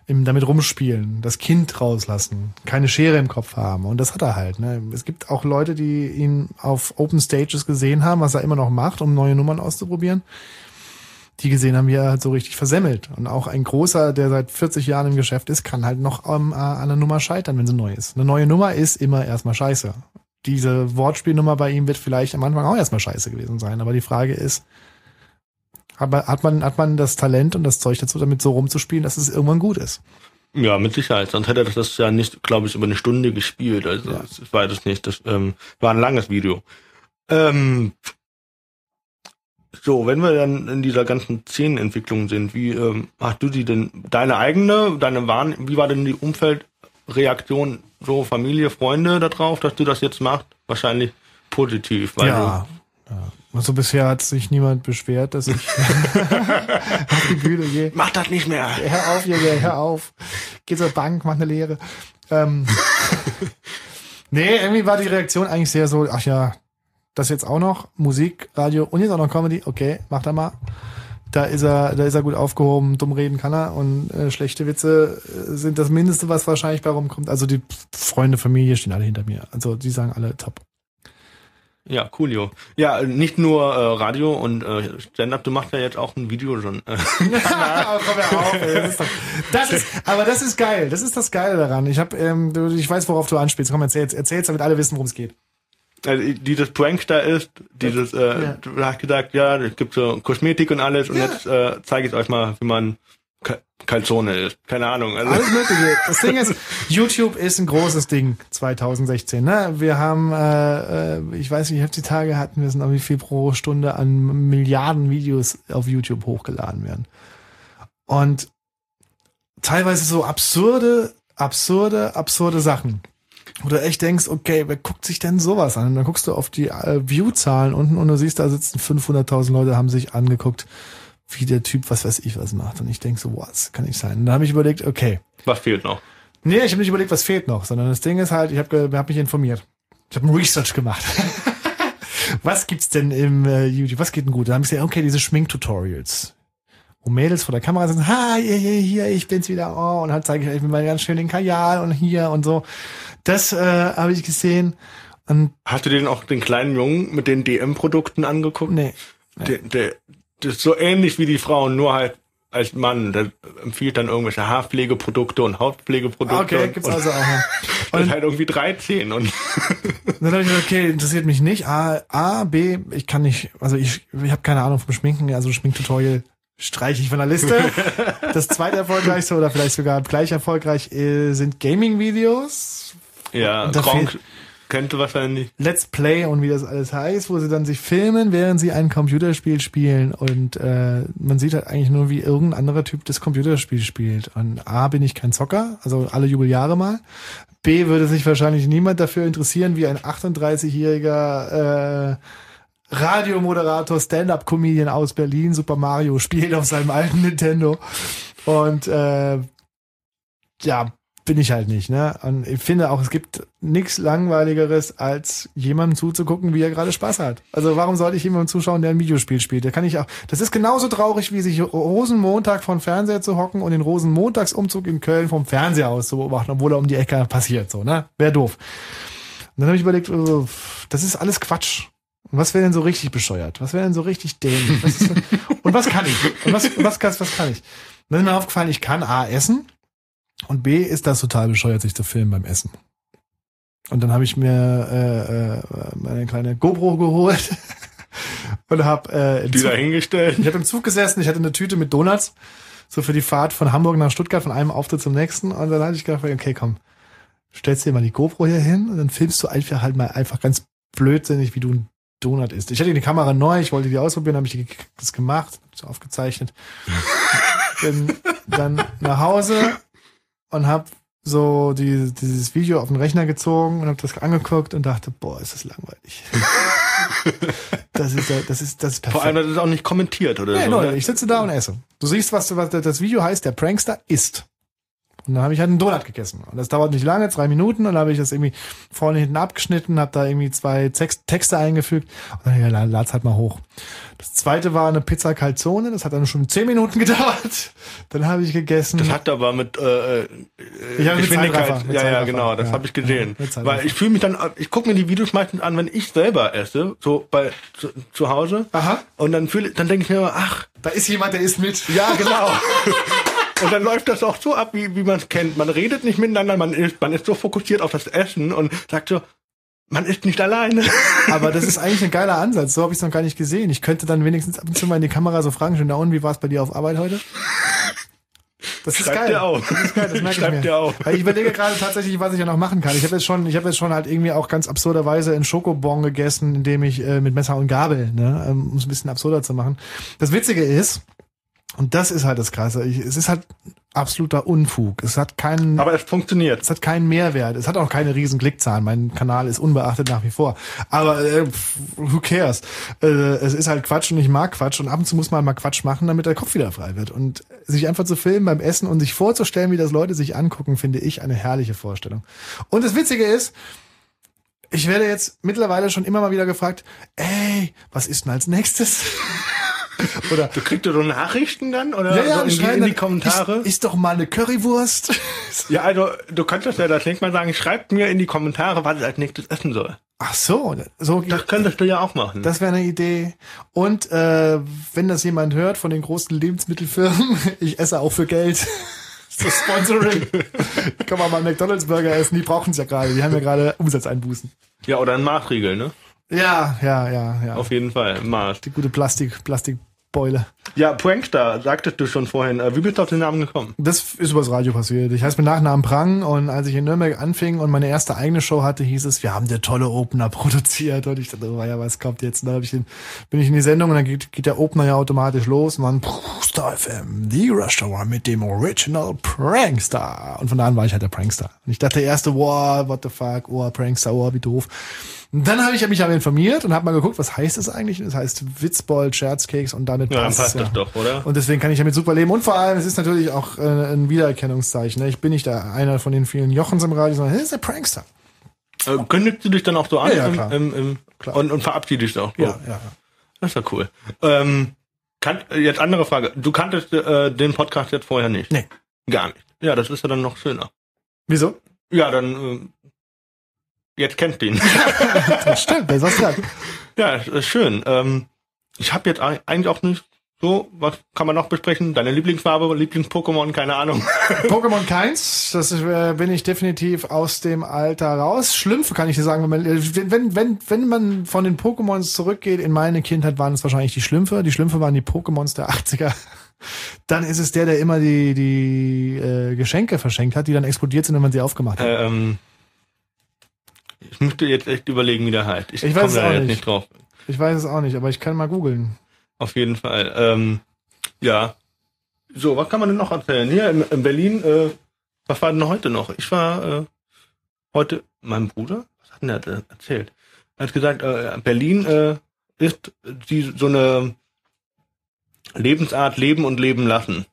Im damit rumspielen, das Kind rauslassen, keine Schere im Kopf haben. Und das hat er halt. Ne? Es gibt auch Leute, die ihn auf Open Stages gesehen haben, was er immer noch macht, um neue Nummern auszuprobieren. Die gesehen haben, wie er halt so richtig versemmelt. Und auch ein großer, der seit 40 Jahren im Geschäft ist, kann halt noch ähm, an einer Nummer scheitern, wenn sie neu ist. Eine neue Nummer ist immer erstmal scheiße. Diese Wortspielnummer bei ihm wird vielleicht am Anfang auch erstmal scheiße gewesen sein. Aber die Frage ist, hat man, hat man das Talent und das Zeug dazu, damit so rumzuspielen, dass es irgendwann gut ist? Ja, mit Sicherheit. Sonst hätte er das ja nicht, glaube ich, über eine Stunde gespielt. Also Ja. ich weiß es nicht. Das ähm, war ein langes Video. Ähm, so, wenn wir dann in dieser ganzen Szenenentwicklung sind, wie ähm, hast du die denn, deine eigene, deine Warn, wie war denn die Umfeldreaktion, so Familie, Freunde darauf, dass du das jetzt machst? Wahrscheinlich positiv, weil ja. ja. Also bisher hat sich niemand beschwert, dass ich auf die Bühne gehe. mach das nicht mehr. Hör auf, Junge, hör auf. Geh zur Bank, mach eine Lehre. Ähm, nee, irgendwie war die Reaktion eigentlich sehr so, ach ja, das jetzt auch noch, Musik, Radio und jetzt auch noch Comedy, okay, macht er mal. Da ist er, da ist er gut aufgehoben, dumm reden kann er und äh, schlechte Witze äh, sind das Mindeste, was wahrscheinlich bei rumkommt. Also die Freunde, Familie stehen alle hinter mir. Also die sagen alle top. Ja, coolio. Ja, nicht nur äh, Radio und äh, Stand-up, du machst ja jetzt auch ein Video schon. Äh, komm ja auf, ey, das ist doch, das ist, aber das ist geil. Das ist das Geile daran. Ich habe, ähm, ich weiß, worauf du anspielst. Komm, erzähl's, erzähl's, damit alle wissen, worum es geht. Also dieses Prank da ist, dieses, äh, Ja. du hast gesagt, ja, es gibt so Kosmetik und alles und Ja. jetzt äh, zeige ich euch mal, wie man Calzone isst. Keine Ahnung. Also, Alles Mögliche. Das Ding ist, YouTube ist ein großes Ding 2016. Ne? Wir haben, äh, äh, ich weiß nicht, ich hab die Tage hatten wir es noch, wie viel pro Stunde an Milliarden Videos auf YouTube hochgeladen werden. Und teilweise so absurde, absurde, absurde Sachen. Wo du echt denkst, okay, wer guckt sich denn sowas an? Und dann guckst du auf die äh, View-Zahlen unten und du siehst, da sitzen 500.000 Leute, haben sich angeguckt, wie der Typ, was weiß ich, was macht. Und ich denk so, was kann nicht sein? Und dann habe ich überlegt, okay, was fehlt noch? Nee, ich habe nicht überlegt, was fehlt noch, sondern das Ding ist halt, ich habe hab mich informiert. Ich habe ein Research gemacht. was gibt's denn im äh, YouTube? Was geht denn gut? Da habe ich gesagt, okay, diese Schminktutorials. Wo Mädels vor der Kamera sitzen, ha, hier, hier, hier, ich bin's wieder, oh, und halt zeige ich euch mal ganz schön den Kajal und hier und so. Das äh, habe ich gesehen. Und Hast du den auch den kleinen Jungen mit den DM-Produkten angeguckt? nee, Der, der, das ist so ähnlich wie die Frauen, nur halt als Mann. Der empfiehlt dann irgendwelche Haarpflegeprodukte und Hautpflegeprodukte. okay, und, gibt's und, also auch. Das ist halt irgendwie 13 und Dann habe ich gesagt, okay, interessiert mich nicht. A, A, B, ich kann nicht, also ich, ich habe keine Ahnung vom Schminken, also Schminktutorial streiche ich von der Liste. Das zweite erfolgreichste oder vielleicht sogar gleich erfolgreich äh, sind Gaming-Videos, ja, Gronk kennt wahrscheinlich. Let's Play und wie das alles heißt, wo sie dann sich filmen, während sie ein Computerspiel spielen und äh, man sieht halt eigentlich nur, wie irgendein anderer Typ das Computerspiel spielt. Und A, bin ich kein Zocker, also alle Jubeljahre mal. B, würde sich wahrscheinlich niemand dafür interessieren, wie ein 38-jähriger äh, Radiomoderator, Stand-Up-Comedian aus Berlin Super Mario spielt auf seinem alten Nintendo. Und äh, ja, bin ich halt nicht, ne? Und ich finde auch, es gibt nichts langweiligeres, als jemandem zuzugucken, wie er gerade Spaß hat. Also warum sollte ich jemandem zuschauen, der ein Videospiel spielt? Da kann ich auch. Das ist genauso traurig, wie sich Rosenmontag vom Fernseher zu hocken und den Rosenmontagsumzug in Köln vom Fernseher aus zu beobachten, obwohl er um die Ecke passiert, so, ne? Wäre doof. Und dann habe ich überlegt, äh, das ist alles Quatsch. Und was wäre denn so richtig bescheuert? Was wäre denn so richtig dämlich? Was ist und was kann ich? Und was, was, kann, was kann ich? Und dann ist mir aufgefallen, ich kann A essen und B ist das total bescheuert, sich zu filmen beim Essen. Und dann habe ich mir äh, äh, meine kleine GoPro geholt und habe äh, im Die Zug- dahingestellt. ich habe im Zug gesessen, ich hatte eine Tüte mit Donuts, so für die Fahrt von Hamburg nach Stuttgart, von einem Auftritt zum nächsten. Und dann hatte ich gedacht, okay, komm, stellst dir mal die GoPro hier hin und dann filmst du einfach halt mal einfach ganz blödsinnig, wie du ein Donut isst. Ich hatte die Kamera neu, ich wollte die ausprobieren, habe ich das gemacht, so aufgezeichnet. Bin dann nach Hause und habe so die, dieses Video auf den Rechner gezogen und habe das angeguckt und dachte, boah, ist das langweilig. das ist das ist das ist perfekt. Vor allem, das ist auch nicht kommentiert, oder Nee, so. Leute, ne? ich sitze da und esse. Du siehst, was, was das Video heißt, der Prankster isst. Und dann habe ich halt einen Donut gegessen. Und das dauert nicht lange, zwei Minuten. Und dann habe ich das irgendwie vorne hinten abgeschnitten, habe da irgendwie zwei Text, Texte eingefügt. Und dann ja, lad's halt mal hoch. Das zweite war eine Pizza Calzone. Das hat dann schon zehn Minuten gedauert. Dann habe ich gegessen. Das hat aber mit äh, äh, Ich habe mit Geschwindigkeit. Mit ja, ja, genau, das Ja. habe ich gesehen. Ja. Weil ich fühle mich dann, ich gucke mir die Videos meistens an, wenn ich selber esse, so bei zu, zu Hause. Aha. Und dann fühle, dann denke ich mir immer, ach, da ist jemand, der isst mit. ja, genau. Und dann läuft das auch so ab, wie, wie man es kennt. Man redet nicht miteinander, man ist, man ist so fokussiert auf das Essen und sagt so, man ist nicht alleine. Aber das ist eigentlich ein geiler Ansatz. So habe ich es noch gar nicht gesehen. Ich könnte dann wenigstens ab und zu mal in die Kamera so fragen, schon da und wie war es bei dir auf Arbeit heute? Das ist Schreib geil. dir auf. Das ist geil, das merke ich mir. dir auf. Ich überlege gerade tatsächlich, was ich ja noch machen kann. Ich habe jetzt schon, ich habe jetzt schon halt irgendwie auch ganz absurderweise einen Schokobon gegessen, indem ich äh, mit Messer und Gabel, ne, ähm, um es ein bisschen absurder zu machen. Das Witzige ist, und das ist halt das Krasse, ich, es ist halt absoluter Unfug. Es hat keinen, Aber es funktioniert. es hat keinen Mehrwert. Es hat auch keine riesen Klickzahlen. Mein Kanal ist unbeachtet nach wie vor. Aber äh, who cares? Äh, es ist halt Quatsch und ich mag Quatsch. Und ab und zu muss man mal Quatsch machen, damit der Kopf wieder frei wird. Und sich einfach zu filmen beim Essen und sich vorzustellen, wie das Leute sich angucken, finde ich eine herrliche Vorstellung. Und das Witzige ist, ich werde jetzt mittlerweile schon immer mal wieder gefragt, ey, was ist denn als nächstes? Oder Du kriegst du so Nachrichten dann oder ja, ja, so in, die, in die Kommentare? Ist, ist doch mal eine Currywurst. ja, also du könntest ja das nächste Mal sagen, schreibt mir in die Kommentare, was ich als nächstes essen soll. Ach so, so Das könntest du ja auch machen. Das wäre eine Idee. Und äh, wenn das jemand hört von den großen Lebensmittelfirmen, ich esse auch für Geld. Das Sponsoring. Kann man mal McDonalds Burger essen, die brauchen es ja gerade. Die haben ja gerade Umsatzeinbußen. ja, oder ein Maßriegel, ne? Ja, ja, ja, ja. Auf jeden Fall, Maß. die gute Plastik, Plastikbeule. Ja, Prankster, sagtest du schon vorhin. Äh, Wie bist du auf den Namen gekommen? Das ist übers Radio passiert. Ich heiße mit Nachnamen Prang und als ich in Nürnberg anfing und meine erste eigene Show hatte, hieß es, wir haben der tolle Opener produziert. Und ich dachte, oh ja, was kommt jetzt? Und dann hab ich den, bin ich in die Sendung und dann geht, geht der Opener ja automatisch los und dann Star FM, die Rush Hour mit dem Original Prankster. Und von da an war ich halt der Prankster. Und ich dachte erste, wow, what the fuck, oh, Prankster, oh, wie doof. Und dann habe ich mich aber informiert und habe mal geguckt, was heißt das eigentlich? Das heißt Witzbold, Scherzkeks und damit Ja, dann passt's passt das doch, oder? und deswegen kann ich damit super leben. Und vor allem, es ist natürlich auch äh, ein Wiedererkennungszeichen. Ne? Ich bin nicht da einer von den vielen Jochens im Radio, sondern das ist der Prankster. Äh, kündigst du dich dann auch so an Ja, ja, im, klar. im, im, Klar. Und, und verabschiedest auch. Ja, Oh, ja. Das ist ja cool. Ähm, Kann, äh, jetzt andere Frage. Du kanntest äh, den Podcast jetzt vorher nicht? Nee. Gar nicht. Ja, das ist ja dann noch schöner. Wieso? Ja, dann äh, jetzt kennst du ihn. Das stimmt, wer sag's grad? ja, das ist schön. Ähm, ich habe jetzt eig- eigentlich auch nicht so, was kann man noch besprechen? Deine Lieblingsfarbe, Lieblings-Pokémon, keine Ahnung. Pokémon keins, das ist, äh, bin ich definitiv aus dem Alter raus. Schlümpfe kann ich dir sagen, wenn man, äh, wenn, wenn, wenn, wenn man von den Pokémons zurückgeht, in meine Kindheit waren es wahrscheinlich die Schlümpfe. Die Schlümpfe waren die Pokémons der 80er. Dann ist es der, der immer die, die äh, Geschenke verschenkt hat, die dann explodiert sind, wenn man sie aufgemacht hat. Äh, ähm, ich müsste jetzt echt überlegen, wie der heißt. Ich, Ich weiß komme da auch jetzt nicht. nicht drauf. Ich weiß es auch nicht, aber ich kann mal googeln. Auf jeden Fall. Ähm, ja. So, was kann man denn noch erzählen? Hier in, in Berlin, äh, was war denn heute noch? Ich war äh, heute, mein Bruder, was hat denn denn erzählt? Er hat gesagt, äh, Berlin äh, ist die so eine Lebensart Leben und Leben lassen.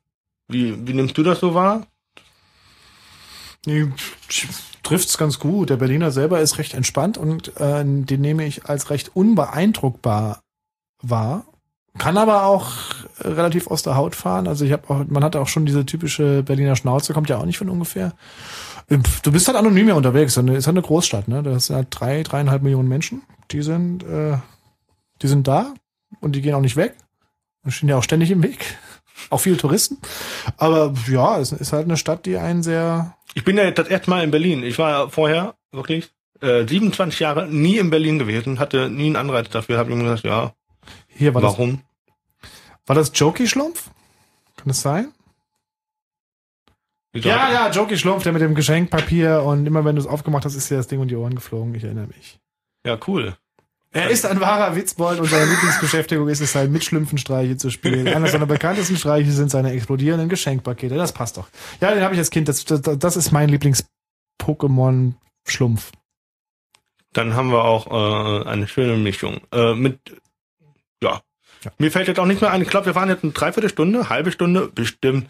Wie, wie nimmst du das so wahr? Trifft's ganz gut. Der Berliner selber ist recht entspannt und äh, den nehme ich als recht unbeeindruckbar wahr. Kann aber auch äh, relativ aus der Haut fahren. Also ich habe auch, man hat auch schon diese typische Berliner Schnauze, kommt ja auch nicht von ungefähr. Ähm, Du bist halt anonym ja unterwegs. Ist halt eine Großstadt, ne? Das sind halt drei, dreieinhalb Millionen Menschen. Die sind, äh, die sind da und die gehen auch nicht weg. Und stehen ja auch ständig im Weg. Auch viele Touristen. Aber ja, es ist halt eine Stadt, die einen sehr Ich bin ja das erste Mal in Berlin. Ich war ja vorher wirklich äh, 27 Jahre nie in Berlin gewesen, hatte nie einen Anreiz dafür. Habe ihm gesagt, ja, Hier war warum? das. War das Jokey Schlumpf? Kann das sein? Ja, ja, Jokey Schlumpf, der mit dem Geschenkpapier und immer wenn du es aufgemacht hast, ist dir das Ding um die Ohren geflogen. Ich erinnere mich. Ja, cool. Er ist ein wahrer Witzbold und seine Lieblingsbeschäftigung ist es halt, mit Schlümpfenstreiche zu spielen. Einer seiner bekanntesten Streiche sind seine explodierenden Geschenkpakete. Das passt doch. Ja, den habe ich als Kind. Das, das, das ist mein Lieblings-Pokémon-Schlumpf. Dann haben wir auch äh, eine schöne Mischung. Äh, mit, ja. Ja. Mir fällt jetzt auch nicht mehr ein. Ich glaube, wir waren jetzt eine Dreiviertelstunde, halbe Stunde, bestimmt.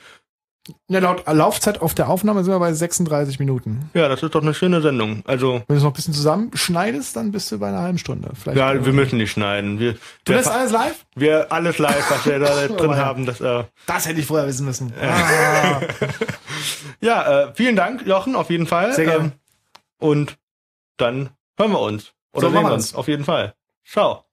Ja, laut Laufzeit auf der Aufnahme sind wir bei 36 Minuten. Ja, das ist doch eine schöne Sendung. Also, Wenn du es noch ein bisschen zusammenschneidest, dann bist du bei einer halben Stunde. Vielleicht ja, wir müssen nicht schneiden. Wir, Du lässt alles live? wir alles live, was wir da drin Oh, haben. Das, äh, Das hätte ich vorher wissen müssen. Ah. ja, äh, vielen Dank, Jochen, auf jeden Fall. Sehr gerne. Ähm, und dann hören wir uns. Oder So, sehen wir uns. Auf jeden Fall. Ciao.